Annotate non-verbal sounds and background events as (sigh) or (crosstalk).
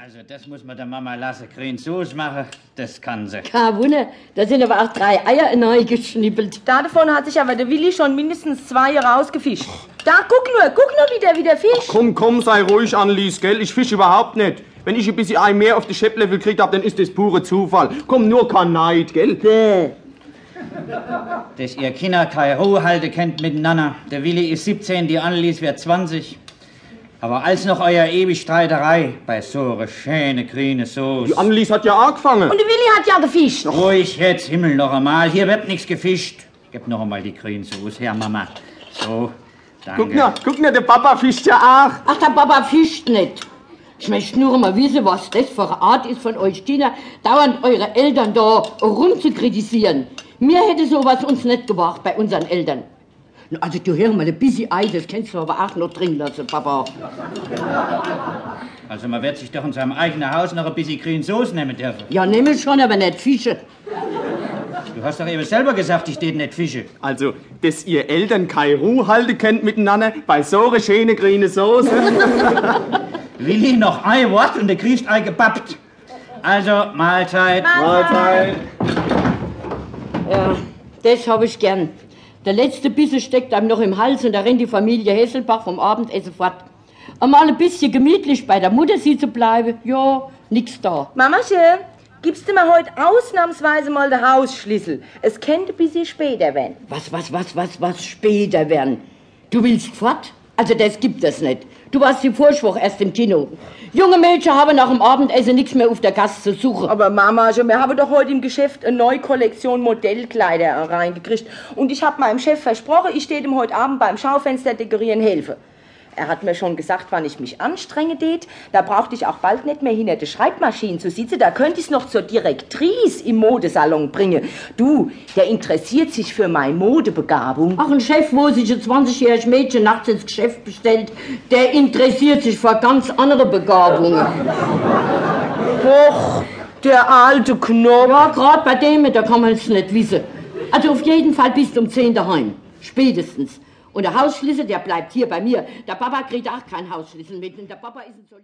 Also, das muss man der Mama lassen. Grün Soße machen, das kann sie. Kein Wunder, da sind aber auch drei Eier neu geschnippelt. Davon hat sich aber der Willi schon mindestens zwei rausgefischt. Da, guck nur, guck nur, wie der wieder fischt. Komm, komm, sei ruhig, Annelies, gell? Ich fisch überhaupt nicht. Wenn ich ein bisschen Ei mehr auf die Schepplevel gekriegt hab, dann ist das pure Zufall. Komm, nur kein Neid, gell? Bäh. Dass ihr Kinder keine Ruhe halten kennt miteinander. Der Willi ist 17, die Annelies wird 20. Aber als noch euer ewig Streiterei bei so einer schöne grüne Die Soße. Annelies hat ja angefangen. Und der Willi hat ja gefischt. Ruhig jetzt, Himmel, noch einmal. Hier wird nichts gefischt. Gib noch einmal die grüne Soße her, Mama. So, danke. Guck nur, guck nur, der Papa fischt ja auch. Ach, der Papa fischt nicht. Ich möchte nur mal wissen, was das für eine Art ist von euch Kinder, dauernd eure Eltern da rumzukritisieren. Mir hätte sowas uns nicht gebracht bei unseren Eltern. Also du hör mal, ein bisschen Ei, das kannst du aber auch noch drin lassen, Papa. Also man wird sich doch in seinem eigenen Haus noch ein bisschen grüne Soße nehmen dürfen. Ja, nehme schon, aber nicht Fische. Du hast doch eben selber gesagt, ich stehe nicht Fische. Also, dass ihr Eltern keine Ruhe halten könnt miteinander bei so einer schönen grünen Soße. Willi, (laughs) noch ein Wort und der kriegst Ei gebappt. Also, Mahlzeit. Mahlzeit. Ja, das habe ich gern. Der letzte Bissen steckt einem noch im Hals und da rennt die Familie Hesselbach vom Abendessen fort. Einmal ein bisschen gemütlich bei der Mutter sie zu bleiben, ja, nix da. Mamachen, gibst du mir heute ausnahmsweise mal den Hausschlüssel? Es könnte ein bisschen später werden. Was, was, was, was, was später werden? Du willst fort? Also das gibt es nicht. Du warst die Vorschwoch erst im Kino. Junge Mädchen haben nach dem Abendessen nichts mehr auf der Gasse zu suchen. Aber Mamachen, wir haben doch heute im Geschäft eine neue Kollektion Modellkleider reingekriegt. Und ich habe meinem Chef versprochen, ich stehe ihm heute Abend beim Schaufenster dekorieren helfe. Er hat mir schon gesagt, wann ich mich anstrenge det. Da brauchte ich auch bald nicht mehr hinter der Schreibmaschine zu sitzen. Da könnte ich es noch zur Direktrice im Modesalon bringen. Du, der interessiert sich für meine Modebegabung. Ach, ein Chef, wo sich ein 20-jähriges Mädchen nachts ins Geschäft bestellt, der interessiert sich für ganz andere Begabungen. Och, der alte Knopf. Ja, gerade bei dem, da kann man es nicht wissen. Also auf jeden Fall bis um 10 daheim. Spätestens. Und der Hausschlüssel, der bleibt hier bei mir. Der Papa kriegt auch keinen Hausschlüssel mit. Und der Papa ist ein